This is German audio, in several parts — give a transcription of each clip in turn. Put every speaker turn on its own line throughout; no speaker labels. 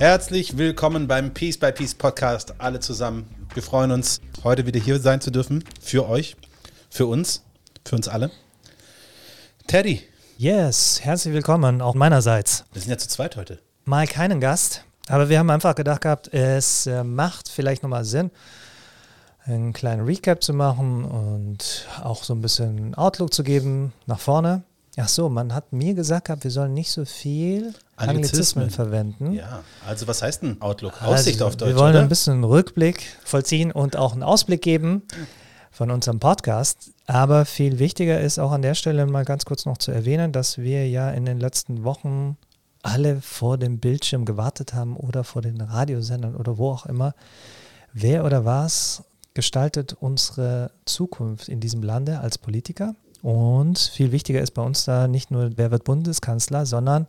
Herzlich willkommen beim Peace by Peace Podcast, alle zusammen. Wir freuen uns, heute wieder hier sein zu dürfen. Für euch, für uns, für uns alle. Teddy.
Yes, herzlich willkommen, auch meinerseits.
Wir sind ja zu zweit heute.
Mal keinen Gast, aber wir haben einfach gedacht gehabt, es äh, macht vielleicht nochmal Sinn, einen kleinen Recap zu machen und auch so ein bisschen Outlook zu geben nach vorne. Ach so, man hat mir gesagt gehabt, wir sollen nicht so viel Anglizismen, Anglizismen verwenden.
Ja, also was heißt denn Outlook? Aussicht
also,
auf Deutsch,
Wir wollen
oder?
ein bisschen Rückblick vollziehen und auch einen Ausblick geben von unserem Podcast. Aber viel wichtiger ist auch an der Stelle mal ganz kurz noch zu erwähnen, dass wir ja in den letzten Wochen alle vor dem Bildschirm gewartet haben oder vor den Radiosendern oder wo auch immer. Wer oder was gestaltet unsere Zukunft in diesem Lande als Politiker? Und viel wichtiger ist bei uns da nicht nur, wer wird Bundeskanzler, sondern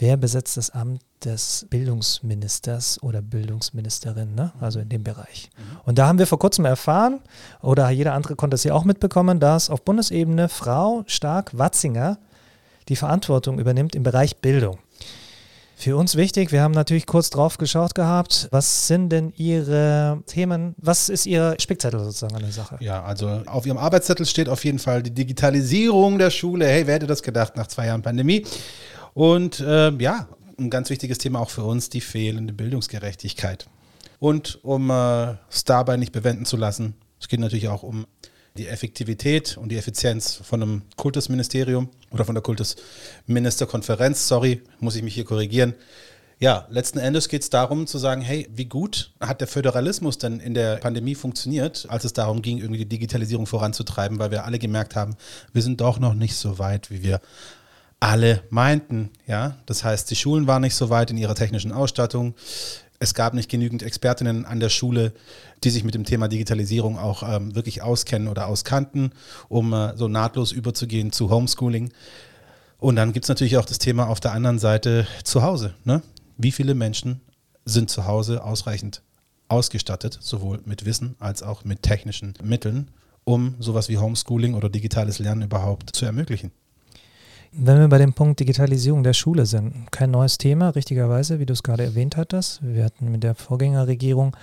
wer besetzt das Amt des Bildungsministers oder Bildungsministerin, ne? also in dem Bereich. Mhm. Und da haben wir vor kurzem erfahren, oder jeder andere konnte es ja auch mitbekommen, dass auf Bundesebene Frau Stark-Watzinger die Verantwortung übernimmt im Bereich Bildung. Für uns wichtig, wir haben natürlich kurz drauf geschaut gehabt, was sind denn Ihre Themen, was ist Ihr Spickzettel sozusagen an der Sache?
Ja, also auf Ihrem Arbeitszettel steht auf jeden Fall die Digitalisierung der Schule. Hey, wer hätte das gedacht nach zwei Jahren Pandemie? Und äh, ja, ein ganz wichtiges Thema auch für uns, die fehlende Bildungsgerechtigkeit. Und um äh, es dabei nicht bewenden zu lassen, es geht natürlich auch um die Effektivität und die Effizienz von einem Kultusministerium oder von der Kultusministerkonferenz. Sorry, muss ich mich hier korrigieren. Ja, letzten Endes geht es darum zu sagen, hey, wie gut hat der Föderalismus denn in der Pandemie funktioniert, als es darum ging, irgendwie die Digitalisierung voranzutreiben, weil wir alle gemerkt haben, wir sind doch noch nicht so weit, wie wir alle meinten. Ja, das heißt, die Schulen waren nicht so weit in ihrer technischen Ausstattung. Es gab nicht genügend Expertinnen an der Schule, die sich mit dem Thema Digitalisierung auch ähm, wirklich auskennen oder auskannten, um äh, so nahtlos überzugehen zu Homeschooling. Und dann gibt es natürlich auch das Thema auf der anderen Seite zu Hause. Ne? Wie viele Menschen sind zu Hause ausreichend ausgestattet, sowohl mit Wissen als auch mit technischen Mitteln, um sowas wie Homeschooling oder digitales Lernen überhaupt zu ermöglichen?
Wenn wir bei dem Punkt Digitalisierung der Schule sind, kein neues Thema, richtigerweise, wie du es gerade erwähnt hattest. Wir hatten mit der Vorgängerregierung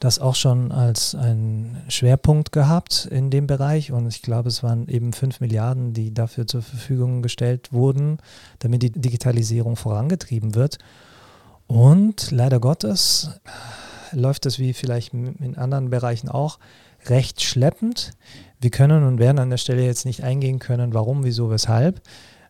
das auch schon als einen Schwerpunkt gehabt in dem Bereich und ich glaube, es waren eben fünf Milliarden, die dafür zur Verfügung gestellt wurden, damit die Digitalisierung vorangetrieben wird. Und leider Gottes läuft es wie vielleicht in anderen Bereichen auch recht schleppend. Wir können und werden an der Stelle jetzt nicht eingehen können, warum, wieso, weshalb.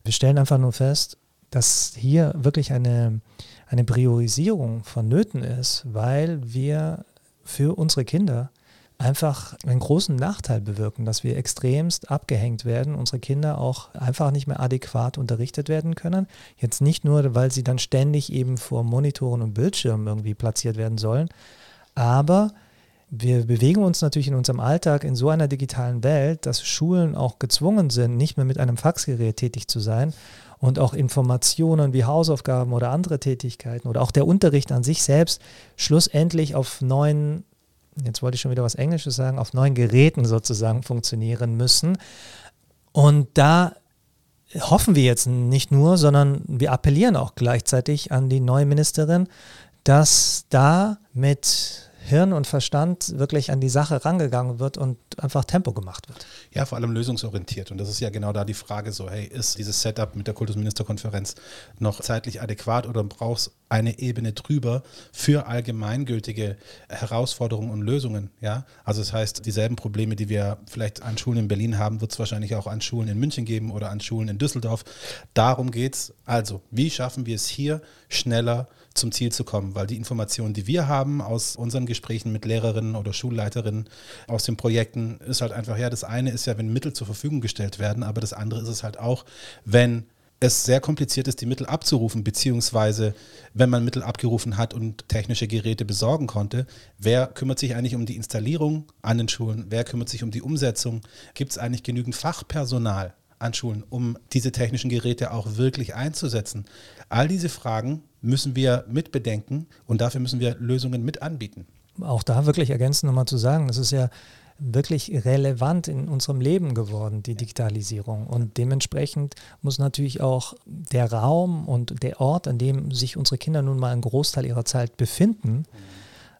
Wir stellen einfach nur fest, dass hier wirklich eine, eine Priorisierung vonnöten ist, weil wir für unsere Kinder einfach einen großen Nachteil bewirken, dass wir extremst abgehängt werden, unsere Kinder auch einfach nicht mehr adäquat unterrichtet werden können. Jetzt nicht nur, weil sie dann ständig eben vor Monitoren und Bildschirmen irgendwie platziert werden sollen, aber wir bewegen uns natürlich in unserem Alltag in so einer digitalen Welt, dass Schulen auch gezwungen sind, nicht mehr mit einem Faxgerät tätig zu sein und auch Informationen wie Hausaufgaben oder andere Tätigkeiten oder auch der Unterricht an sich selbst schlussendlich auf neuen, jetzt wollte ich schon wieder was Englisches sagen, auf neuen Geräten sozusagen funktionieren müssen. Und da hoffen wir jetzt nicht nur, sondern wir appellieren auch gleichzeitig an die neue Ministerin, dass da mit Hirn und Verstand wirklich an die Sache rangegangen wird und einfach Tempo gemacht wird.
Ja, vor allem lösungsorientiert. Und das ist ja genau da die Frage so, hey, ist dieses Setup mit der Kultusministerkonferenz noch zeitlich adäquat oder brauchst eine Ebene drüber für allgemeingültige Herausforderungen und Lösungen? Ja, also das heißt, dieselben Probleme, die wir vielleicht an Schulen in Berlin haben, wird es wahrscheinlich auch an Schulen in München geben oder an Schulen in Düsseldorf. Darum geht es. Also, wie schaffen wir es hier schneller zum Ziel zu kommen, weil die Informationen, die wir haben aus unseren Gesprächen mit Lehrerinnen oder Schulleiterinnen aus den Projekten, ist halt einfach, ja, das eine ist ja, wenn Mittel zur Verfügung gestellt werden, aber das andere ist es halt auch, wenn es sehr kompliziert ist, die Mittel abzurufen, beziehungsweise wenn man Mittel abgerufen hat und technische Geräte besorgen konnte, wer kümmert sich eigentlich um die Installierung an den Schulen? Wer kümmert sich um die Umsetzung? Gibt es eigentlich genügend Fachpersonal an Schulen, um diese technischen Geräte auch wirklich einzusetzen? All diese Fragen müssen wir mitbedenken und dafür müssen wir Lösungen mit anbieten.
Auch da wirklich ergänzend nochmal zu sagen, das ist ja wirklich relevant in unserem Leben geworden, die Digitalisierung. Und dementsprechend muss natürlich auch der Raum und der Ort, an dem sich unsere Kinder nun mal einen Großteil ihrer Zeit befinden,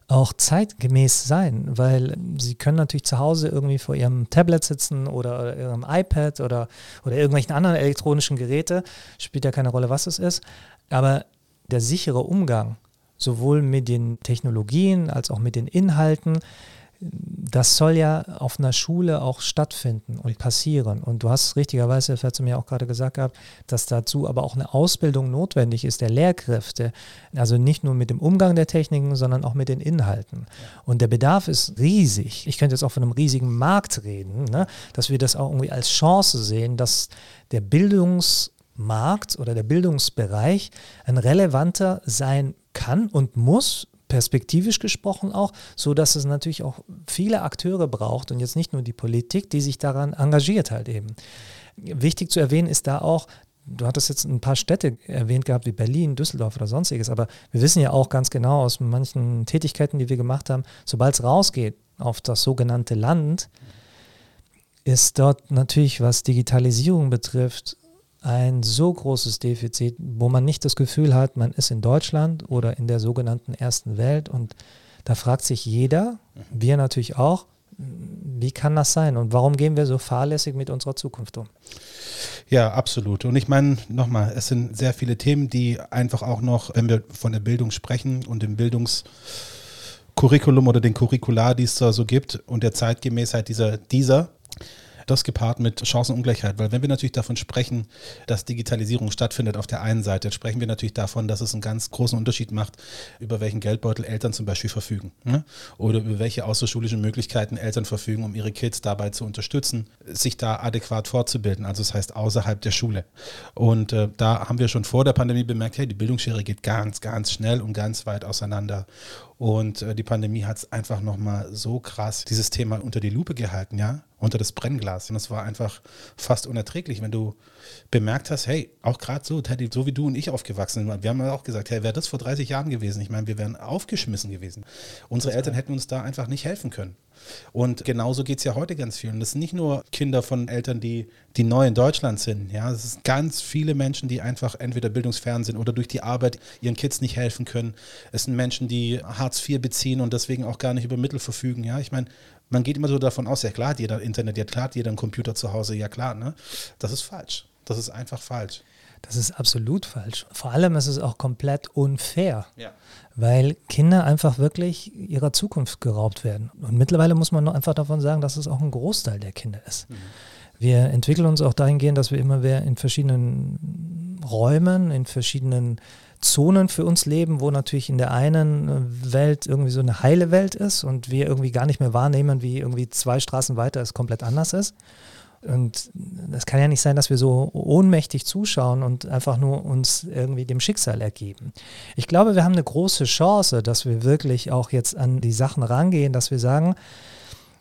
auch zeitgemäß sein, weil sie können natürlich zu Hause irgendwie vor ihrem Tablet sitzen oder ihrem iPad oder, oder irgendwelchen anderen elektronischen Geräte, spielt ja keine Rolle, was es ist, aber der sichere Umgang sowohl mit den Technologien als auch mit den Inhalten, das soll ja auf einer Schule auch stattfinden und passieren. Und du hast richtigerweise, hast du mir auch gerade gesagt gehabt, dass dazu aber auch eine Ausbildung notwendig ist der Lehrkräfte. Also nicht nur mit dem Umgang der Techniken, sondern auch mit den Inhalten. Und der Bedarf ist riesig. Ich könnte jetzt auch von einem riesigen Markt reden, ne? dass wir das auch irgendwie als Chance sehen, dass der Bildungsmarkt oder der Bildungsbereich ein relevanter sein kann und muss perspektivisch gesprochen auch, so dass es natürlich auch viele Akteure braucht und jetzt nicht nur die Politik, die sich daran engagiert halt eben. Wichtig zu erwähnen ist da auch, du hattest jetzt ein paar Städte erwähnt gehabt, wie Berlin, Düsseldorf oder sonstiges, aber wir wissen ja auch ganz genau aus manchen Tätigkeiten, die wir gemacht haben, sobald es rausgeht auf das sogenannte Land, ist dort natürlich, was Digitalisierung betrifft, ein so großes Defizit, wo man nicht das Gefühl hat, man ist in Deutschland oder in der sogenannten ersten Welt. Und da fragt sich jeder, wir natürlich auch, wie kann das sein und warum gehen wir so fahrlässig mit unserer Zukunft um?
Ja, absolut. Und ich meine, nochmal, es sind sehr viele Themen, die einfach auch noch, wenn wir von der Bildung sprechen und dem Bildungskurriculum oder den Curricular, die es da so gibt und der Zeitgemäßheit dieser, dieser das gepaart mit Chancenungleichheit, weil wenn wir natürlich davon sprechen, dass Digitalisierung stattfindet auf der einen Seite, sprechen wir natürlich davon, dass es einen ganz großen Unterschied macht, über welchen Geldbeutel Eltern zum Beispiel verfügen ne? oder über welche außerschulischen Möglichkeiten Eltern verfügen, um ihre Kids dabei zu unterstützen, sich da adäquat fortzubilden, also das heißt außerhalb der Schule. Und äh, da haben wir schon vor der Pandemie bemerkt, hey, die Bildungsschere geht ganz, ganz schnell und ganz weit auseinander. Und äh, die Pandemie hat es einfach nochmal so krass dieses Thema unter die Lupe gehalten, ja, unter das Brennglas. Und es war einfach fast unerträglich, wenn du bemerkt hast, hey, auch gerade so, Teddy, so wie du und ich aufgewachsen sind, wir haben ja auch gesagt, hey, wäre das vor 30 Jahren gewesen? Ich meine, wir wären aufgeschmissen gewesen. Unsere Eltern hätten uns da einfach nicht helfen können. Und genauso geht es ja heute ganz vielen. Das sind nicht nur Kinder von Eltern, die, die neu in Deutschland sind. Ja, es sind ganz viele Menschen, die einfach entweder bildungsfern sind oder durch die Arbeit ihren Kids nicht helfen können. Es sind Menschen, die Hartz IV beziehen und deswegen auch gar nicht über Mittel verfügen. Ja, ich meine, man geht immer so davon aus, ja klar, hat jeder Internet, ja klar, hat jeder einen Computer zu Hause, ja klar, ne? Das ist falsch. Das ist einfach falsch.
Das ist absolut falsch. Vor allem ist es auch komplett unfair, ja. weil Kinder einfach wirklich ihrer Zukunft geraubt werden. Und mittlerweile muss man noch einfach davon sagen, dass es auch ein Großteil der Kinder ist. Mhm. Wir entwickeln uns auch dahingehend, dass wir immer mehr in verschiedenen Räumen, in verschiedenen Zonen für uns leben, wo natürlich in der einen Welt irgendwie so eine heile Welt ist und wir irgendwie gar nicht mehr wahrnehmen, wie irgendwie zwei Straßen weiter es komplett anders ist. Und das kann ja nicht sein, dass wir so ohnmächtig zuschauen und einfach nur uns irgendwie dem Schicksal ergeben. Ich glaube, wir haben eine große Chance, dass wir wirklich auch jetzt an die Sachen rangehen, dass wir sagen,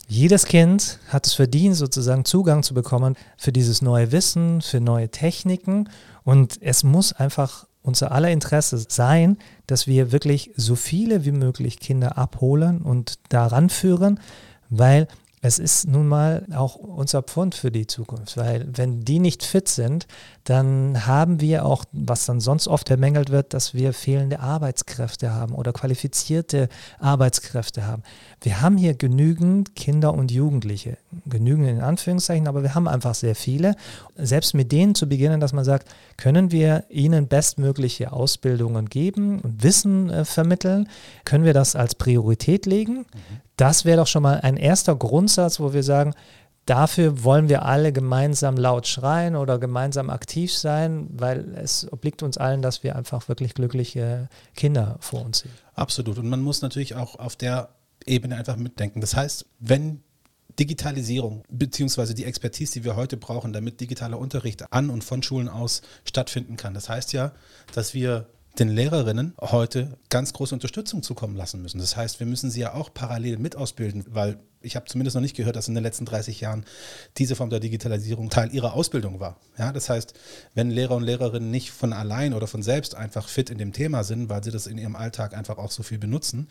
jedes Kind hat es verdient, sozusagen Zugang zu bekommen für dieses neue Wissen, für neue Techniken. Und es muss einfach unser aller Interesse sein, dass wir wirklich so viele wie möglich Kinder abholen und daran führen, weil es ist nun mal auch unser Pfund für die Zukunft, weil wenn die nicht fit sind, dann haben wir auch, was dann sonst oft bemängelt wird, dass wir fehlende Arbeitskräfte haben oder qualifizierte Arbeitskräfte haben. Wir haben hier genügend Kinder und Jugendliche, genügend in Anführungszeichen, aber wir haben einfach sehr viele. Selbst mit denen zu beginnen, dass man sagt, können wir ihnen bestmögliche Ausbildungen geben und Wissen äh, vermitteln, können wir das als Priorität legen? Mhm das wäre doch schon mal ein erster Grundsatz, wo wir sagen, dafür wollen wir alle gemeinsam laut schreien oder gemeinsam aktiv sein, weil es obliegt uns allen, dass wir einfach wirklich glückliche Kinder vor uns sehen.
Absolut. Und man muss natürlich auch auf der Ebene einfach mitdenken. Das heißt, wenn Digitalisierung beziehungsweise die Expertise, die wir heute brauchen, damit digitaler Unterricht an und von Schulen aus stattfinden kann. Das heißt ja, dass wir den Lehrerinnen heute ganz große Unterstützung zukommen lassen müssen. Das heißt, wir müssen sie ja auch parallel mit ausbilden, weil ich habe zumindest noch nicht gehört, dass in den letzten 30 Jahren diese Form der Digitalisierung Teil ihrer Ausbildung war. Ja, das heißt, wenn Lehrer und Lehrerinnen nicht von allein oder von selbst einfach fit in dem Thema sind, weil sie das in ihrem Alltag einfach auch so viel benutzen,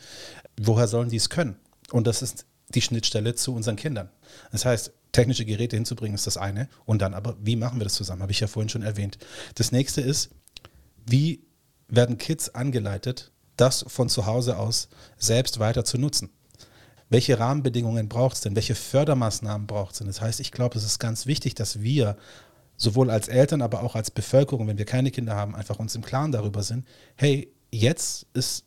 woher sollen die es können? Und das ist die Schnittstelle zu unseren Kindern. Das heißt, technische Geräte hinzubringen ist das eine. Und dann aber, wie machen wir das zusammen? Habe ich ja vorhin schon erwähnt. Das nächste ist, wie werden Kids angeleitet, das von zu Hause aus selbst weiter zu nutzen? Welche Rahmenbedingungen braucht es denn? Welche Fördermaßnahmen braucht es denn? Das heißt, ich glaube, es ist ganz wichtig, dass wir sowohl als Eltern, aber auch als Bevölkerung, wenn wir keine Kinder haben, einfach uns im Klaren darüber sind, hey, jetzt ist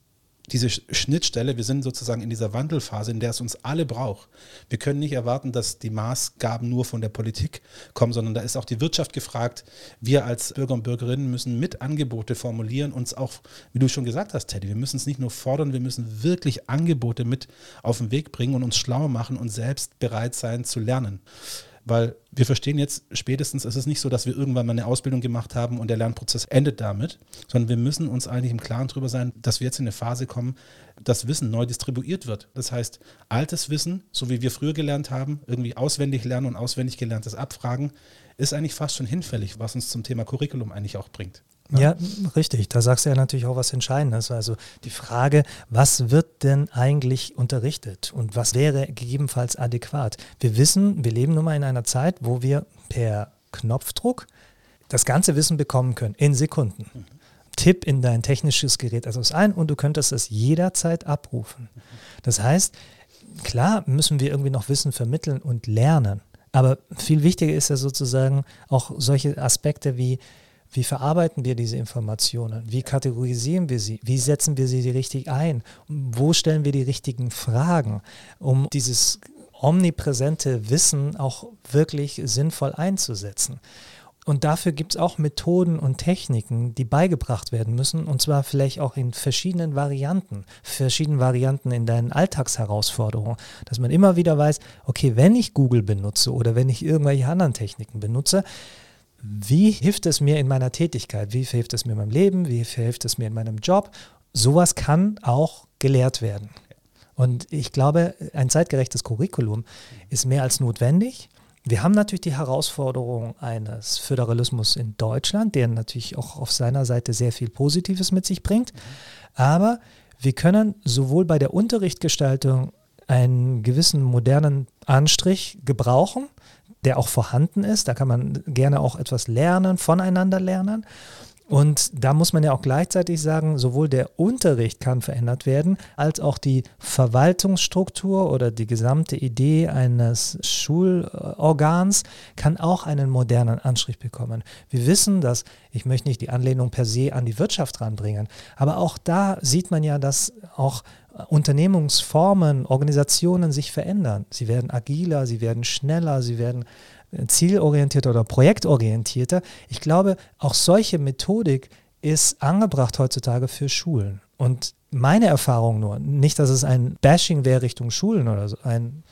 diese Schnittstelle, wir sind sozusagen in dieser Wandelphase, in der es uns alle braucht. Wir können nicht erwarten, dass die Maßgaben nur von der Politik kommen, sondern da ist auch die Wirtschaft gefragt. Wir als Bürger und Bürgerinnen müssen mit Angebote formulieren, uns auch, wie du schon gesagt hast, Teddy, wir müssen es nicht nur fordern, wir müssen wirklich Angebote mit auf den Weg bringen und uns schlau machen und selbst bereit sein zu lernen. Weil wir verstehen jetzt spätestens, es ist nicht so, dass wir irgendwann mal eine Ausbildung gemacht haben und der Lernprozess endet damit, sondern wir müssen uns eigentlich im Klaren darüber sein, dass wir jetzt in eine Phase kommen, dass Wissen neu distribuiert wird. Das heißt, altes Wissen, so wie wir früher gelernt haben, irgendwie auswendig lernen und auswendig gelerntes abfragen, ist eigentlich fast schon hinfällig, was uns zum Thema Curriculum eigentlich auch bringt.
Ja, richtig. Da sagst du ja natürlich auch was Entscheidendes. Also die Frage, was wird denn eigentlich unterrichtet und was wäre gegebenenfalls adäquat? Wir wissen, wir leben nun mal in einer Zeit, wo wir per Knopfdruck das ganze Wissen bekommen können, in Sekunden. Mhm. Tipp in dein technisches Gerät also ein und du könntest es jederzeit abrufen. Das heißt, klar müssen wir irgendwie noch Wissen vermitteln und lernen. Aber viel wichtiger ist ja sozusagen auch solche Aspekte wie, wie verarbeiten wir diese Informationen? Wie kategorisieren wir sie? Wie setzen wir sie richtig ein? Wo stellen wir die richtigen Fragen, um dieses omnipräsente Wissen auch wirklich sinnvoll einzusetzen? Und dafür gibt es auch Methoden und Techniken, die beigebracht werden müssen, und zwar vielleicht auch in verschiedenen Varianten, verschiedenen Varianten in deinen Alltagsherausforderungen, dass man immer wieder weiß, okay, wenn ich Google benutze oder wenn ich irgendwelche anderen Techniken benutze, wie hilft es mir in meiner Tätigkeit? Wie hilft es mir in meinem Leben? Wie hilft es mir in meinem Job? Sowas kann auch gelehrt werden. Und ich glaube, ein zeitgerechtes Curriculum ist mehr als notwendig. Wir haben natürlich die Herausforderung eines Föderalismus in Deutschland, der natürlich auch auf seiner Seite sehr viel Positives mit sich bringt. Aber wir können sowohl bei der Unterrichtsgestaltung einen gewissen modernen Anstrich gebrauchen, der auch vorhanden ist. Da kann man gerne auch etwas lernen, voneinander lernen. Und da muss man ja auch gleichzeitig sagen, sowohl der Unterricht kann verändert werden, als auch die Verwaltungsstruktur oder die gesamte Idee eines Schulorgans kann auch einen modernen Anstrich bekommen. Wir wissen, dass, ich möchte nicht die Anlehnung per se an die Wirtschaft ranbringen, aber auch da sieht man ja, dass auch Unternehmungsformen, Organisationen sich verändern. Sie werden agiler, sie werden schneller, sie werden zielorientierter oder projektorientierter. Ich glaube, auch solche Methodik ist angebracht heutzutage für Schulen. Und meine Erfahrung nur, nicht, dass es ein Bashing wäre Richtung Schulen oder so, ein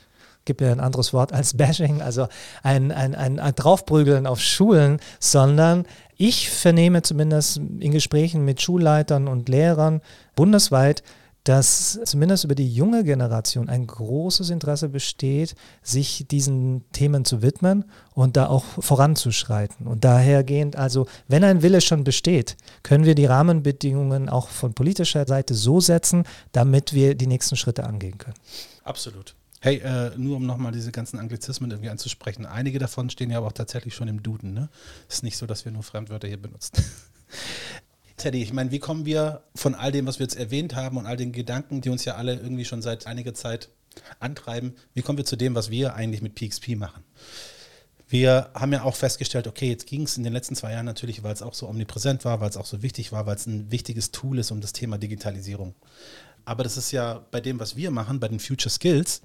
gibt ja ein anderes Wort als Bashing, also ein, ein, ein, ein Draufprügeln auf Schulen, sondern ich vernehme zumindest in Gesprächen mit Schulleitern und Lehrern bundesweit, dass zumindest über die junge Generation ein großes Interesse besteht, sich diesen Themen zu widmen und da auch voranzuschreiten. Und dahergehend, also wenn ein Wille schon besteht, können wir die Rahmenbedingungen auch von politischer Seite so setzen, damit wir die nächsten Schritte angehen können.
Absolut. Hey, äh, nur um nochmal diese ganzen Anglizismen irgendwie anzusprechen. Einige davon stehen ja aber auch tatsächlich schon im Duden. Ne? Es ist nicht so, dass wir nur Fremdwörter hier benutzen. Teddy, ich meine, wie kommen wir von all dem, was wir jetzt erwähnt haben und all den Gedanken, die uns ja alle irgendwie schon seit einiger Zeit antreiben, wie kommen wir zu dem, was wir eigentlich mit PXP machen? Wir haben ja auch festgestellt, okay, jetzt ging es in den letzten zwei Jahren natürlich, weil es auch so omnipräsent war, weil es auch so wichtig war, weil es ein wichtiges Tool ist um das Thema Digitalisierung. Aber das ist ja bei dem, was wir machen, bei den Future Skills,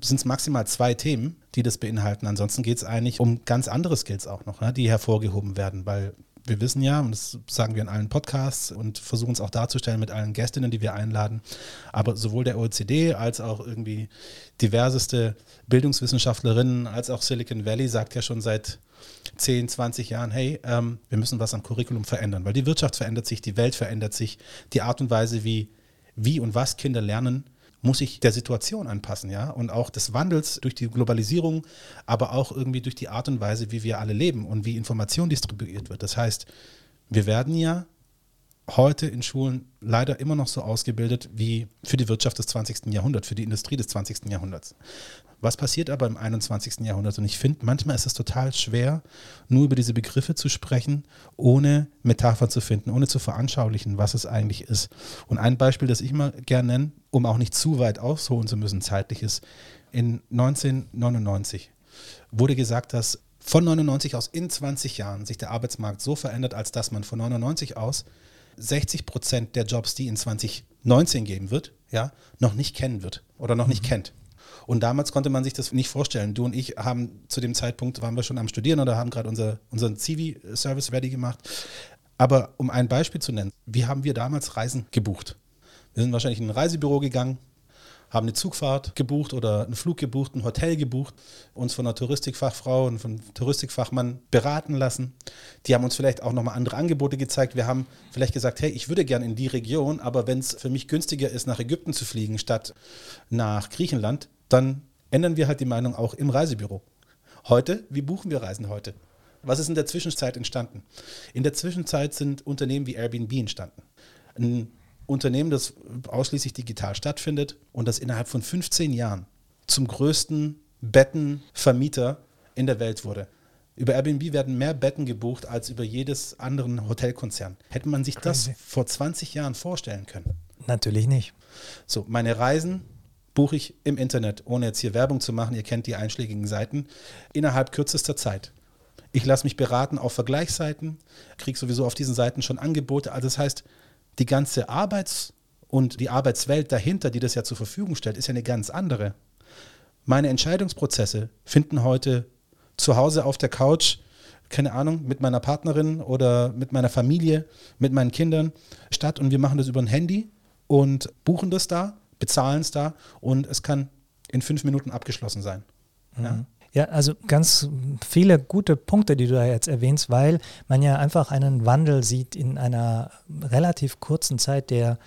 sind es maximal zwei Themen, die das beinhalten. Ansonsten geht es eigentlich um ganz andere Skills auch noch, ne, die hervorgehoben werden, weil wir wissen ja, und das sagen wir in allen Podcasts und versuchen es auch darzustellen mit allen Gästinnen, die wir einladen, aber sowohl der OECD als auch irgendwie diverseste Bildungswissenschaftlerinnen als auch Silicon Valley sagt ja schon seit 10, 20 Jahren, hey, ähm, wir müssen was am Curriculum verändern, weil die Wirtschaft verändert sich, die Welt verändert sich, die Art und Weise, wie, wie und was Kinder lernen, muss sich der Situation anpassen, ja, und auch des Wandels durch die Globalisierung, aber auch irgendwie durch die Art und Weise, wie wir alle leben und wie Information distribuiert wird. Das heißt, wir werden ja heute in Schulen leider immer noch so ausgebildet wie für die Wirtschaft des 20. Jahrhunderts, für die Industrie des 20. Jahrhunderts. Was passiert aber im 21. Jahrhundert? Und ich finde, manchmal ist es total schwer, nur über diese Begriffe zu sprechen, ohne Metapher zu finden, ohne zu veranschaulichen, was es eigentlich ist. Und ein Beispiel, das ich mal gerne nenne, um auch nicht zu weit ausholen zu müssen, zeitlich ist, in 1999 wurde gesagt, dass von 99 aus in 20 Jahren sich der Arbeitsmarkt so verändert, als dass man von 99 aus 60 Prozent der Jobs, die in 2019 geben wird, ja, noch nicht kennen wird oder noch nicht mhm. kennt. Und damals konnte man sich das nicht vorstellen. Du und ich haben zu dem Zeitpunkt, waren wir schon am Studieren oder haben gerade unser, unseren CV-Service ready gemacht. Aber um ein Beispiel zu nennen, wie haben wir damals Reisen gebucht? Wir sind wahrscheinlich in ein Reisebüro gegangen, haben eine Zugfahrt gebucht oder einen Flug gebucht, ein Hotel gebucht, uns von einer Touristikfachfrau und von einem Touristikfachmann beraten lassen. Die haben uns vielleicht auch nochmal andere Angebote gezeigt. Wir haben vielleicht gesagt, hey, ich würde gerne in die Region, aber wenn es für mich günstiger ist, nach Ägypten zu fliegen statt nach Griechenland, dann ändern wir halt die Meinung auch im Reisebüro. Heute, wie buchen wir Reisen heute? Was ist in der Zwischenzeit entstanden? In der Zwischenzeit sind Unternehmen wie Airbnb entstanden. Ein Unternehmen, das ausschließlich digital stattfindet und das innerhalb von 15 Jahren zum größten Bettenvermieter in der Welt wurde. Über Airbnb werden mehr Betten gebucht als über jedes anderen Hotelkonzern. Hätte man sich Crazy. das vor 20 Jahren vorstellen können?
Natürlich nicht.
So, meine Reisen buche ich im Internet, ohne jetzt hier Werbung zu machen. Ihr kennt die einschlägigen Seiten, innerhalb kürzester Zeit. Ich lasse mich beraten auf Vergleichsseiten, kriege sowieso auf diesen Seiten schon Angebote. Also das heißt, die ganze Arbeits- und die Arbeitswelt dahinter, die das ja zur Verfügung stellt, ist ja eine ganz andere. Meine Entscheidungsprozesse finden heute zu Hause auf der Couch, keine Ahnung, mit meiner Partnerin oder mit meiner Familie, mit meinen Kindern statt und wir machen das über ein Handy und buchen das da, bezahlen es da und es kann in fünf Minuten abgeschlossen sein.
Mhm. Ja. Ja, also ganz viele gute Punkte, die du da jetzt erwähnst, weil man ja einfach einen Wandel sieht in einer relativ kurzen Zeit, der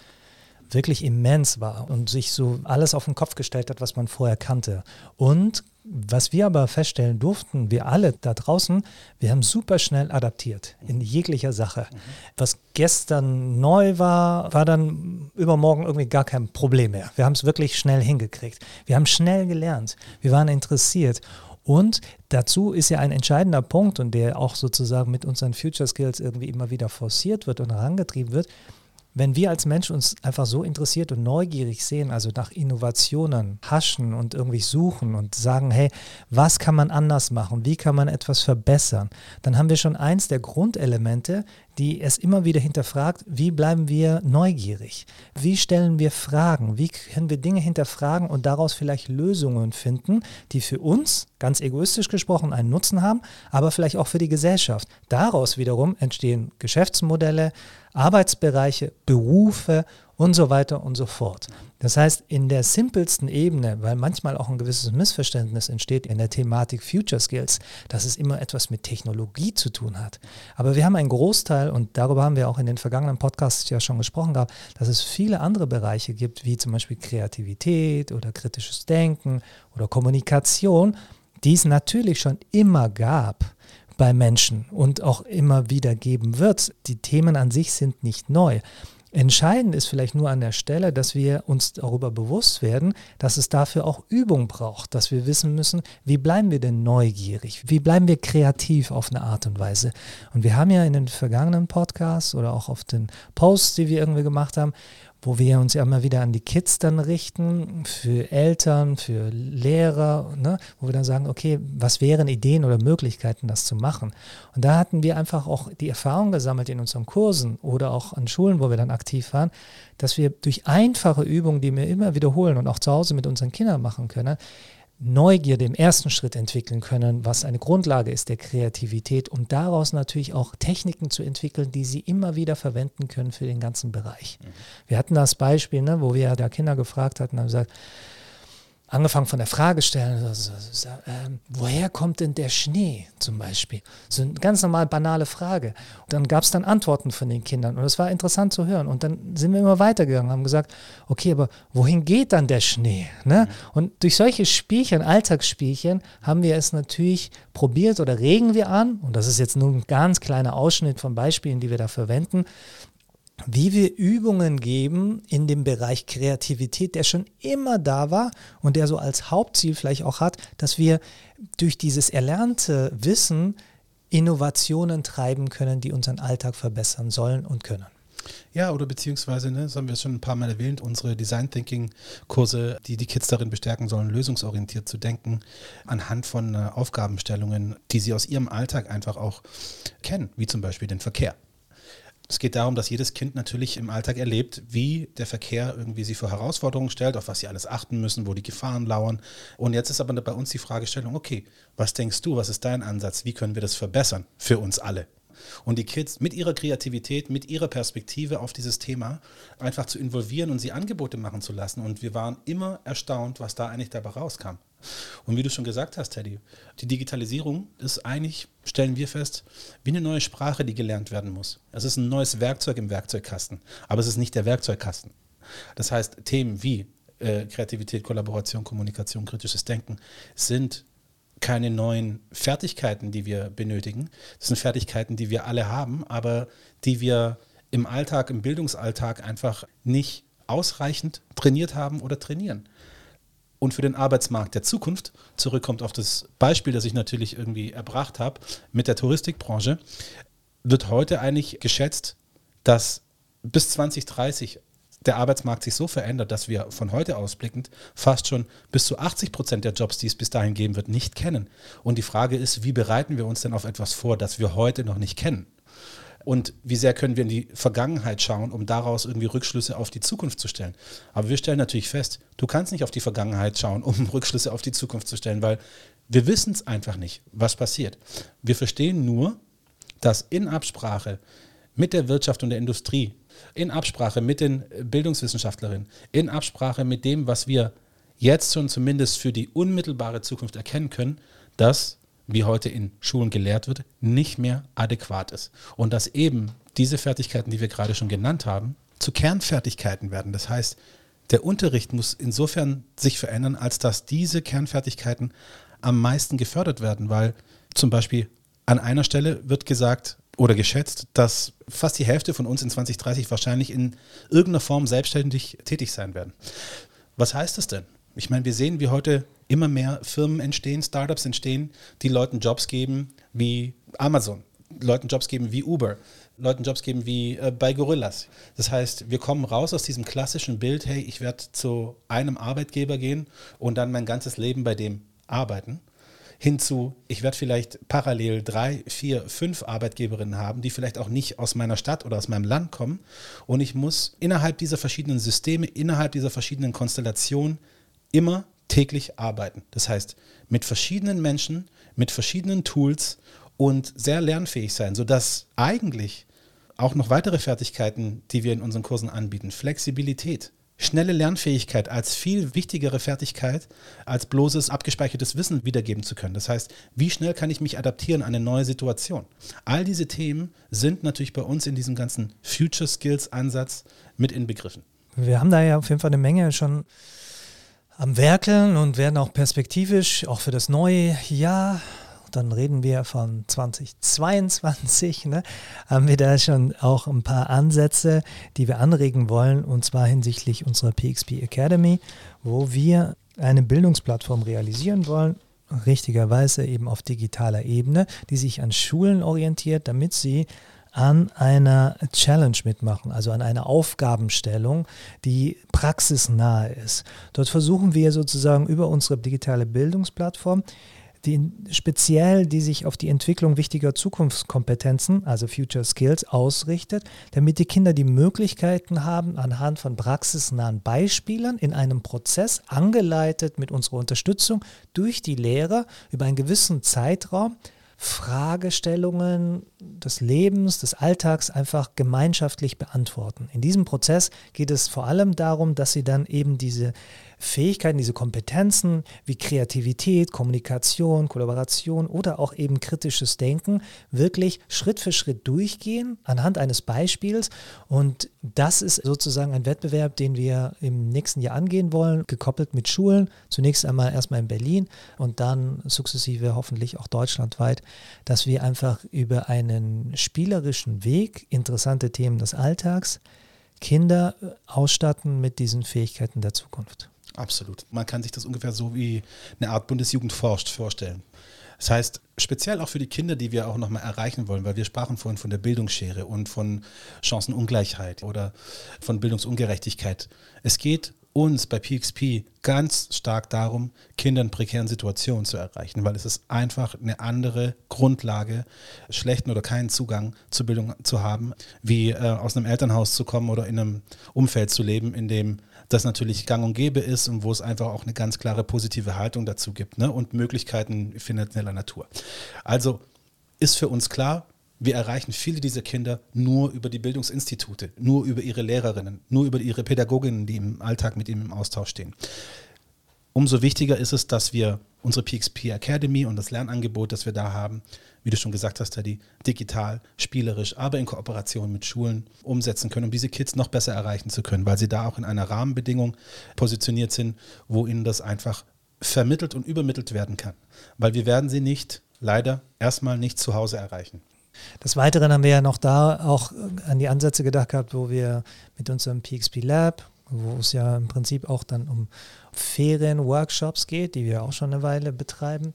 wirklich immens war und sich so alles auf den Kopf gestellt hat, was man vorher kannte. Und was wir aber feststellen durften, wir alle da draußen, wir haben super schnell adaptiert in jeglicher Sache. Mhm. Was gestern neu war, war dann übermorgen irgendwie gar kein Problem mehr. Wir haben es wirklich schnell hingekriegt. Wir haben schnell gelernt. Wir waren interessiert. Und dazu ist ja ein entscheidender Punkt und der auch sozusagen mit unseren Future Skills irgendwie immer wieder forciert wird und herangetrieben wird, wenn wir als Mensch uns einfach so interessiert und neugierig sehen, also nach Innovationen haschen und irgendwie suchen und sagen, hey, was kann man anders machen? Wie kann man etwas verbessern? Dann haben wir schon eins der Grundelemente, die es immer wieder hinterfragt, wie bleiben wir neugierig? Wie stellen wir Fragen? Wie können wir Dinge hinterfragen und daraus vielleicht Lösungen finden, die für uns, ganz egoistisch gesprochen, einen Nutzen haben, aber vielleicht auch für die Gesellschaft. Daraus wiederum entstehen Geschäftsmodelle, Arbeitsbereiche, Berufe und so weiter und so fort. Das heißt, in der simpelsten Ebene, weil manchmal auch ein gewisses Missverständnis entsteht in der Thematik Future Skills, dass es immer etwas mit Technologie zu tun hat. Aber wir haben einen Großteil, und darüber haben wir auch in den vergangenen Podcasts ja schon gesprochen gehabt, dass es viele andere Bereiche gibt, wie zum Beispiel Kreativität oder kritisches Denken oder Kommunikation, die es natürlich schon immer gab bei Menschen und auch immer wieder geben wird. Die Themen an sich sind nicht neu. Entscheidend ist vielleicht nur an der Stelle, dass wir uns darüber bewusst werden, dass es dafür auch Übung braucht, dass wir wissen müssen, wie bleiben wir denn neugierig, wie bleiben wir kreativ auf eine Art und Weise. Und wir haben ja in den vergangenen Podcasts oder auch auf den Posts, die wir irgendwie gemacht haben, wo wir uns ja immer wieder an die Kids dann richten, für Eltern, für Lehrer, ne, wo wir dann sagen, okay, was wären Ideen oder Möglichkeiten, das zu machen? Und da hatten wir einfach auch die Erfahrung gesammelt in unseren Kursen oder auch an Schulen, wo wir dann aktiv waren, dass wir durch einfache Übungen, die wir immer wiederholen und auch zu Hause mit unseren Kindern machen können, Neugierde im ersten Schritt entwickeln können, was eine Grundlage ist der Kreativität, um daraus natürlich auch Techniken zu entwickeln, die sie immer wieder verwenden können für den ganzen Bereich. Mhm. Wir hatten das Beispiel, ne, wo wir ja da Kinder gefragt hatten, haben gesagt, angefangen von der Frage stellen, also, äh, woher kommt denn der Schnee zum Beispiel? So eine ganz normal banale Frage. Und dann gab es dann Antworten von den Kindern und es war interessant zu hören. Und dann sind wir immer weitergegangen, haben gesagt, okay, aber wohin geht dann der Schnee? Ne? Mhm. Und durch solche Spielchen, Alltagsspielchen, haben wir es natürlich probiert oder regen wir an, und das ist jetzt nur ein ganz kleiner Ausschnitt von Beispielen, die wir da verwenden, wie wir Übungen geben in dem Bereich Kreativität, der schon immer da war und der so als Hauptziel vielleicht auch hat, dass wir durch dieses erlernte Wissen Innovationen treiben können, die unseren Alltag verbessern sollen und können.
Ja, oder beziehungsweise, ne, das haben wir schon ein paar Mal erwähnt, unsere Design Thinking Kurse, die die Kids darin bestärken sollen, lösungsorientiert zu denken, anhand von äh, Aufgabenstellungen, die sie aus ihrem Alltag einfach auch kennen, wie zum Beispiel den Verkehr. Es geht darum, dass jedes Kind natürlich im Alltag erlebt, wie der Verkehr irgendwie sie vor Herausforderungen stellt, auf was sie alles achten müssen, wo die Gefahren lauern. Und jetzt ist aber bei uns die Fragestellung, okay, was denkst du, was ist dein Ansatz, wie können wir das verbessern für uns alle? Und die Kids mit ihrer Kreativität, mit ihrer Perspektive auf dieses Thema einfach zu involvieren und sie Angebote machen zu lassen. Und wir waren immer erstaunt, was da eigentlich dabei rauskam. Und wie du schon gesagt hast, Teddy, die Digitalisierung ist eigentlich, stellen wir fest, wie eine neue Sprache, die gelernt werden muss. Es ist ein neues Werkzeug im Werkzeugkasten, aber es ist nicht der Werkzeugkasten. Das heißt, Themen wie äh, Kreativität, Kollaboration, Kommunikation, kritisches Denken sind keine neuen Fertigkeiten, die wir benötigen. Das sind Fertigkeiten, die wir alle haben, aber die wir im Alltag, im Bildungsalltag einfach nicht ausreichend trainiert haben oder trainieren. Und für den Arbeitsmarkt der Zukunft, zurückkommt auf das Beispiel, das ich natürlich irgendwie erbracht habe, mit der Touristikbranche, wird heute eigentlich geschätzt, dass bis 2030 der Arbeitsmarkt sich so verändert, dass wir von heute ausblickend fast schon bis zu 80 Prozent der Jobs, die es bis dahin geben wird, nicht kennen. Und die Frage ist, wie bereiten wir uns denn auf etwas vor, das wir heute noch nicht kennen? Und wie sehr können wir in die Vergangenheit schauen, um daraus irgendwie Rückschlüsse auf die Zukunft zu stellen? Aber wir stellen natürlich fest, du kannst nicht auf die Vergangenheit schauen, um Rückschlüsse auf die Zukunft zu stellen, weil wir wissen es einfach nicht, was passiert. Wir verstehen nur, dass in Absprache mit der Wirtschaft und der Industrie in Absprache mit den Bildungswissenschaftlerinnen, in Absprache mit dem, was wir jetzt schon zumindest für die unmittelbare Zukunft erkennen können, dass, wie heute in Schulen gelehrt wird, nicht mehr adäquat ist. Und dass eben diese Fertigkeiten, die wir gerade schon genannt haben, zu Kernfertigkeiten werden. Das heißt, der Unterricht muss insofern sich verändern, als dass diese Kernfertigkeiten am meisten gefördert werden, weil zum Beispiel an einer Stelle wird gesagt, oder geschätzt, dass fast die Hälfte von uns in 2030 wahrscheinlich in irgendeiner Form selbstständig tätig sein werden. Was heißt das denn? Ich meine, wir sehen, wie heute immer mehr Firmen entstehen, Startups entstehen, die Leuten Jobs geben wie Amazon, Leuten Jobs geben wie Uber, Leuten Jobs geben wie äh, bei Gorillas. Das heißt, wir kommen raus aus diesem klassischen Bild, hey, ich werde zu einem Arbeitgeber gehen und dann mein ganzes Leben bei dem arbeiten hinzu, ich werde vielleicht parallel drei, vier, fünf Arbeitgeberinnen haben, die vielleicht auch nicht aus meiner Stadt oder aus meinem Land kommen. Und ich muss innerhalb dieser verschiedenen Systeme, innerhalb dieser verschiedenen Konstellationen immer täglich arbeiten. Das heißt, mit verschiedenen Menschen, mit verschiedenen Tools und sehr lernfähig sein, sodass eigentlich auch noch weitere Fertigkeiten, die wir in unseren Kursen anbieten, Flexibilität, schnelle Lernfähigkeit als viel wichtigere Fertigkeit, als bloßes abgespeichertes Wissen wiedergeben zu können. Das heißt, wie schnell kann ich mich adaptieren an eine neue Situation? All diese Themen sind natürlich bei uns in diesem ganzen Future Skills Ansatz mit inbegriffen.
Wir haben da ja auf jeden Fall eine Menge schon am Werkeln und werden auch perspektivisch, auch für das neue Jahr, dann reden wir von 2022, ne, haben wir da schon auch ein paar Ansätze, die wir anregen wollen, und zwar hinsichtlich unserer PXP Academy, wo wir eine Bildungsplattform realisieren wollen, richtigerweise eben auf digitaler Ebene, die sich an Schulen orientiert, damit sie an einer Challenge mitmachen, also an einer Aufgabenstellung, die praxisnah ist. Dort versuchen wir sozusagen über unsere digitale Bildungsplattform die speziell, die sich auf die Entwicklung wichtiger Zukunftskompetenzen, also Future Skills, ausrichtet, damit die Kinder die Möglichkeiten haben, anhand von praxisnahen Beispielen in einem Prozess, angeleitet mit unserer Unterstützung durch die Lehrer über einen gewissen Zeitraum, Fragestellungen des Lebens, des Alltags einfach gemeinschaftlich beantworten. In diesem Prozess geht es vor allem darum, dass sie dann eben diese Fähigkeiten, diese Kompetenzen wie Kreativität, Kommunikation, Kollaboration oder auch eben kritisches Denken wirklich Schritt für Schritt durchgehen anhand eines Beispiels. Und das ist sozusagen ein Wettbewerb, den wir im nächsten Jahr angehen wollen, gekoppelt mit Schulen. Zunächst einmal erstmal in Berlin und dann sukzessive hoffentlich auch deutschlandweit dass wir einfach über einen spielerischen Weg, interessante Themen des Alltags, Kinder ausstatten mit diesen Fähigkeiten der Zukunft.
Absolut. Man kann sich das ungefähr so wie eine Art Bundesjugend forscht vorstellen. Das heißt, speziell auch für die Kinder, die wir auch nochmal erreichen wollen, weil wir sprachen vorhin von der Bildungsschere und von Chancenungleichheit oder von Bildungsungerechtigkeit. Es geht uns bei PXP ganz stark darum, Kinder in prekären Situationen zu erreichen, weil es ist einfach eine andere Grundlage, schlechten oder keinen Zugang zur Bildung zu haben, wie äh, aus einem Elternhaus zu kommen oder in einem Umfeld zu leben, in dem das natürlich gang und gäbe ist und wo es einfach auch eine ganz klare positive Haltung dazu gibt ne? und Möglichkeiten finanzieller Natur. Also ist für uns klar, wir erreichen viele dieser Kinder nur über die Bildungsinstitute, nur über ihre Lehrerinnen, nur über ihre Pädagoginnen, die im Alltag mit ihnen im Austausch stehen. Umso wichtiger ist es, dass wir unsere PXP Academy und das Lernangebot, das wir da haben, wie du schon gesagt hast, Teddy, digital, spielerisch, aber in Kooperation mit Schulen umsetzen können, um diese Kids noch besser erreichen zu können, weil sie da auch in einer Rahmenbedingung positioniert sind, wo ihnen das einfach vermittelt und übermittelt werden kann. Weil wir werden sie nicht, leider, erstmal nicht zu Hause erreichen.
Des Weiteren haben wir ja noch da auch an die Ansätze gedacht gehabt, wo wir mit unserem PXP Lab, wo es ja im Prinzip auch dann um Ferien-Workshops geht, die wir auch schon eine Weile betreiben,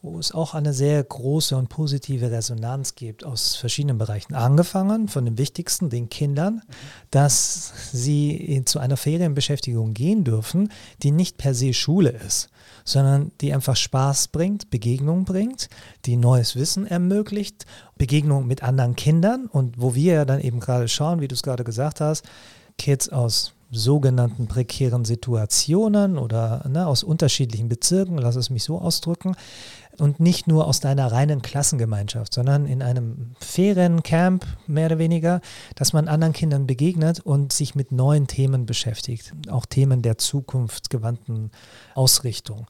wo es auch eine sehr große und positive Resonanz gibt aus verschiedenen Bereichen. Angefangen von dem Wichtigsten, den Kindern, dass sie zu einer Ferienbeschäftigung gehen dürfen, die nicht per se Schule ist, sondern die einfach Spaß bringt, Begegnung bringt, die neues Wissen ermöglicht, Begegnung mit anderen Kindern und wo wir ja dann eben gerade schauen, wie du es gerade gesagt hast, Kids aus sogenannten prekären Situationen oder ne, aus unterschiedlichen Bezirken, lass es mich so ausdrücken, und nicht nur aus deiner reinen Klassengemeinschaft, sondern in einem Feriencamp mehr oder weniger, dass man anderen Kindern begegnet und sich mit neuen Themen beschäftigt, auch Themen der zukunftsgewandten Ausrichtung.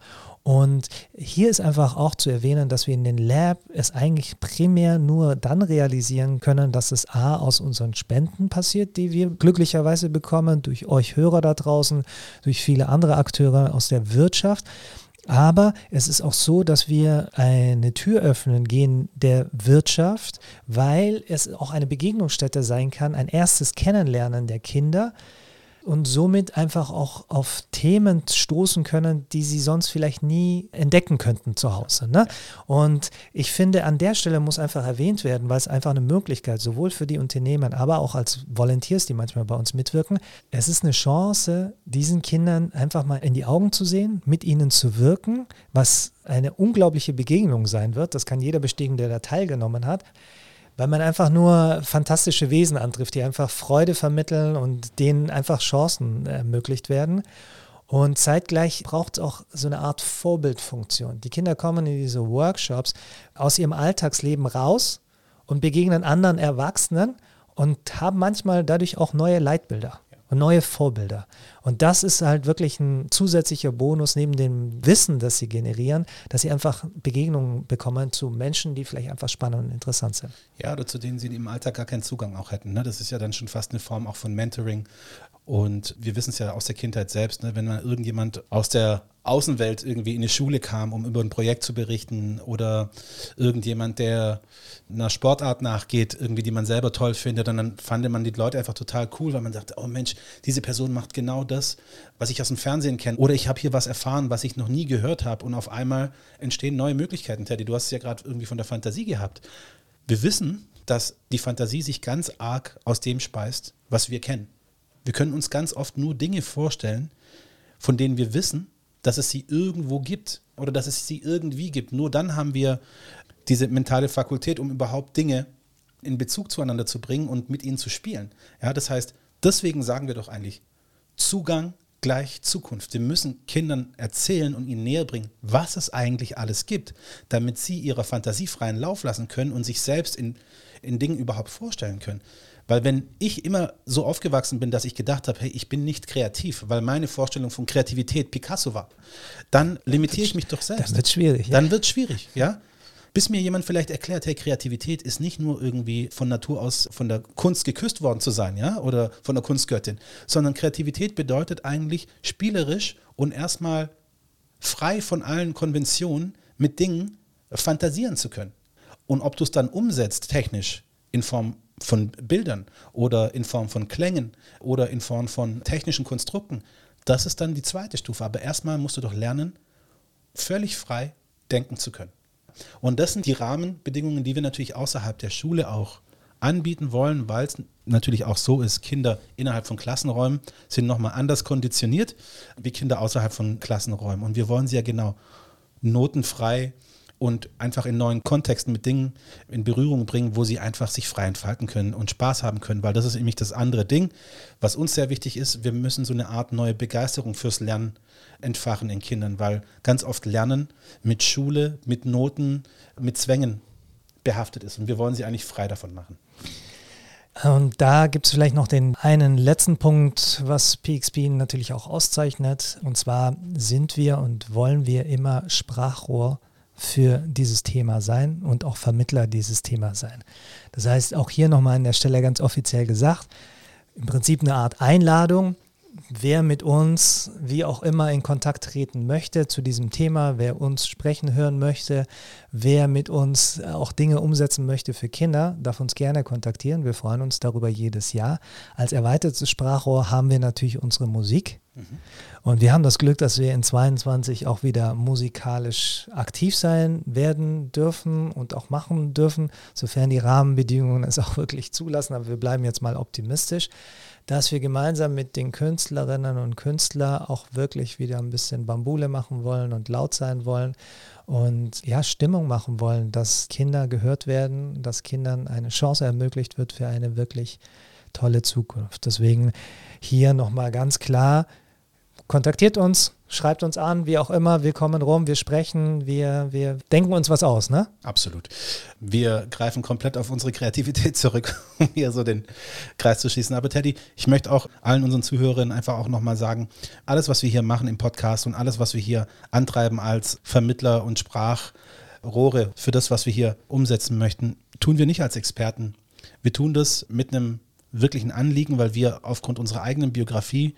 Und hier ist einfach auch zu erwähnen, dass wir in den Lab es eigentlich primär nur dann realisieren können, dass es A aus unseren Spenden passiert, die wir glücklicherweise bekommen, durch euch Hörer da draußen, durch viele andere Akteure aus der Wirtschaft. Aber es ist auch so, dass wir eine Tür öffnen gehen der Wirtschaft, weil es auch eine Begegnungsstätte sein kann, ein erstes Kennenlernen der Kinder und somit einfach auch auf Themen stoßen können, die sie sonst vielleicht nie entdecken könnten zu Hause. Ne? Und ich finde, an der Stelle muss einfach erwähnt werden, weil es einfach eine Möglichkeit, sowohl für die Unternehmen, aber auch als Volunteers, die manchmal bei uns mitwirken, es ist eine Chance, diesen Kindern einfach mal in die Augen zu sehen, mit ihnen zu wirken, was eine unglaubliche Begegnung sein wird. Das kann jeder bestätigen, der da teilgenommen hat weil man einfach nur fantastische Wesen antrifft, die einfach Freude vermitteln und denen einfach Chancen ermöglicht werden. Und zeitgleich braucht es auch so eine Art Vorbildfunktion. Die Kinder kommen in diese Workshops aus ihrem Alltagsleben raus und begegnen anderen Erwachsenen und haben manchmal dadurch auch neue Leitbilder und neue Vorbilder. Und das ist halt wirklich ein zusätzlicher Bonus neben dem Wissen, das sie generieren, dass sie einfach Begegnungen bekommen zu Menschen, die vielleicht einfach spannend und interessant sind.
Ja, oder zu denen sie im Alltag gar keinen Zugang auch hätten. Ne? Das ist ja dann schon fast eine Form auch von Mentoring und wir wissen es ja aus der Kindheit selbst, ne, wenn man irgendjemand aus der Außenwelt irgendwie in die Schule kam, um über ein Projekt zu berichten oder irgendjemand, der einer Sportart nachgeht, irgendwie, die man selber toll findet, und dann fand man die Leute einfach total cool, weil man sagte, oh Mensch, diese Person macht genau das, was ich aus dem Fernsehen kenne. Oder ich habe hier was erfahren, was ich noch nie gehört habe und auf einmal entstehen neue Möglichkeiten. Teddy, du hast es ja gerade irgendwie von der Fantasie gehabt. Wir wissen, dass die Fantasie sich ganz arg aus dem speist, was wir kennen. Wir können uns ganz oft nur Dinge vorstellen, von denen wir wissen, dass es sie irgendwo gibt oder dass es sie irgendwie gibt. Nur dann haben wir diese mentale Fakultät, um überhaupt Dinge in Bezug zueinander zu bringen und mit ihnen zu spielen. Ja, das heißt, deswegen sagen wir doch eigentlich, Zugang gleich Zukunft. Wir müssen Kindern erzählen und ihnen näher bringen, was es eigentlich alles gibt, damit sie ihrer Fantasie freien Lauf lassen können und sich selbst in, in Dingen überhaupt vorstellen können. Weil wenn ich immer so aufgewachsen bin, dass ich gedacht habe, hey, ich bin nicht kreativ, weil meine Vorstellung von Kreativität Picasso war, dann limitiere ich mich doch selbst.
Dann wird es schwierig.
Dann wird es schwierig, ja. Bis mir jemand vielleicht erklärt, hey, Kreativität ist nicht nur irgendwie von Natur aus von der Kunst geküsst worden zu sein, ja, oder von der Kunstgöttin, sondern Kreativität bedeutet eigentlich spielerisch und erstmal frei von allen Konventionen mit Dingen fantasieren zu können. Und ob du es dann umsetzt technisch in Form von Bildern oder in Form von Klängen oder in Form von technischen Konstrukten, das ist dann die zweite Stufe. Aber erstmal musst du doch lernen, völlig frei denken zu können. Und das sind die Rahmenbedingungen, die wir natürlich außerhalb der Schule auch anbieten wollen, weil es natürlich auch so ist, Kinder innerhalb von Klassenräumen sind nochmal anders konditioniert wie Kinder außerhalb von Klassenräumen. Und wir wollen sie ja genau notenfrei und einfach in neuen Kontexten mit Dingen in Berührung bringen, wo sie einfach sich frei entfalten können und Spaß haben können, weil das ist nämlich das andere Ding, was uns sehr wichtig ist. Wir müssen so eine Art neue Begeisterung fürs Lernen entfachen in Kindern, weil ganz oft Lernen mit Schule, mit Noten, mit Zwängen behaftet ist und wir wollen sie eigentlich frei davon machen.
Und da gibt es vielleicht noch den einen letzten Punkt, was PXP natürlich auch auszeichnet. Und zwar sind wir und wollen wir immer Sprachrohr für dieses Thema sein und auch Vermittler dieses Thema sein. Das heißt, auch hier nochmal an der Stelle ganz offiziell gesagt, im Prinzip eine Art Einladung, wer mit uns wie auch immer in Kontakt treten möchte zu diesem Thema, wer uns sprechen hören möchte, wer mit uns auch Dinge umsetzen möchte für Kinder, darf uns gerne kontaktieren. Wir freuen uns darüber jedes Jahr. Als erweitertes Sprachrohr haben wir natürlich unsere Musik. Und wir haben das Glück, dass wir in 22 auch wieder musikalisch aktiv sein werden dürfen und auch machen dürfen, sofern die Rahmenbedingungen es auch wirklich zulassen. Aber wir bleiben jetzt mal optimistisch, dass wir gemeinsam mit den Künstlerinnen und Künstlern auch wirklich wieder ein bisschen Bambule machen wollen und laut sein wollen und ja, Stimmung machen wollen, dass Kinder gehört werden, dass Kindern eine Chance ermöglicht wird für eine wirklich tolle Zukunft. Deswegen hier nochmal ganz klar, kontaktiert uns, schreibt uns an, wie auch immer. Wir kommen rum, wir sprechen, wir, wir denken uns was aus, ne?
Absolut. Wir greifen komplett auf unsere Kreativität zurück, um hier so den Kreis zu schließen. Aber Teddy, ich möchte auch allen unseren Zuhörern einfach auch nochmal sagen, alles, was wir hier machen im Podcast und alles, was wir hier antreiben als Vermittler und Sprachrohre für das, was wir hier umsetzen möchten, tun wir nicht als Experten. Wir tun das mit einem wirklich ein Anliegen, weil wir aufgrund unserer eigenen Biografie,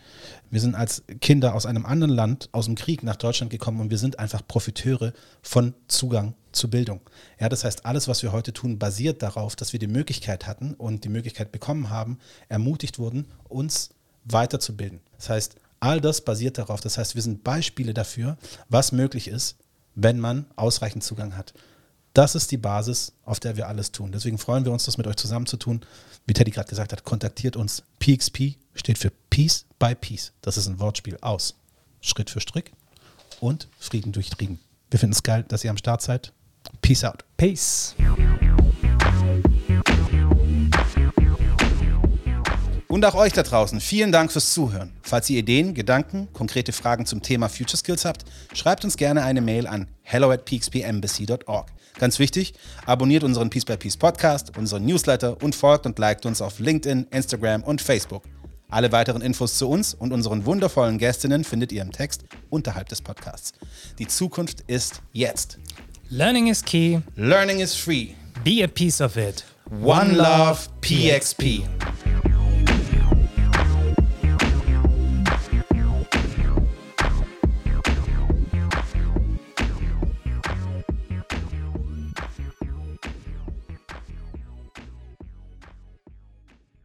wir sind als Kinder aus einem anderen Land, aus dem Krieg nach Deutschland gekommen und wir sind einfach Profiteure von Zugang zu Bildung. Ja, das heißt, alles, was wir heute tun, basiert darauf, dass wir die Möglichkeit hatten und die Möglichkeit bekommen haben, ermutigt wurden, uns weiterzubilden. Das heißt, all das basiert darauf. Das heißt, wir sind Beispiele dafür, was möglich ist, wenn man ausreichend Zugang hat. Das ist die Basis, auf der wir alles tun. Deswegen freuen wir uns, das mit euch zusammen zu tun. Wie Teddy gerade gesagt hat, kontaktiert uns. PXP steht für Peace by Peace. Das ist ein Wortspiel aus Schritt für Strick und Frieden durch Frieden. Wir finden es geil, dass ihr am Start seid. Peace out.
Peace.
Und auch euch da draußen, vielen Dank fürs Zuhören. Falls ihr Ideen, Gedanken, konkrete Fragen zum Thema Future Skills habt, schreibt uns gerne eine Mail an hello at pxpembassy.org. Ganz wichtig, abonniert unseren Peace by Peace Podcast, unseren Newsletter und folgt und liked uns auf LinkedIn, Instagram und Facebook. Alle weiteren Infos zu uns und unseren wundervollen Gästinnen findet ihr im Text unterhalb des Podcasts. Die Zukunft ist jetzt.
Learning is key.
Learning is free.
Be a piece of it.
One Love PXP.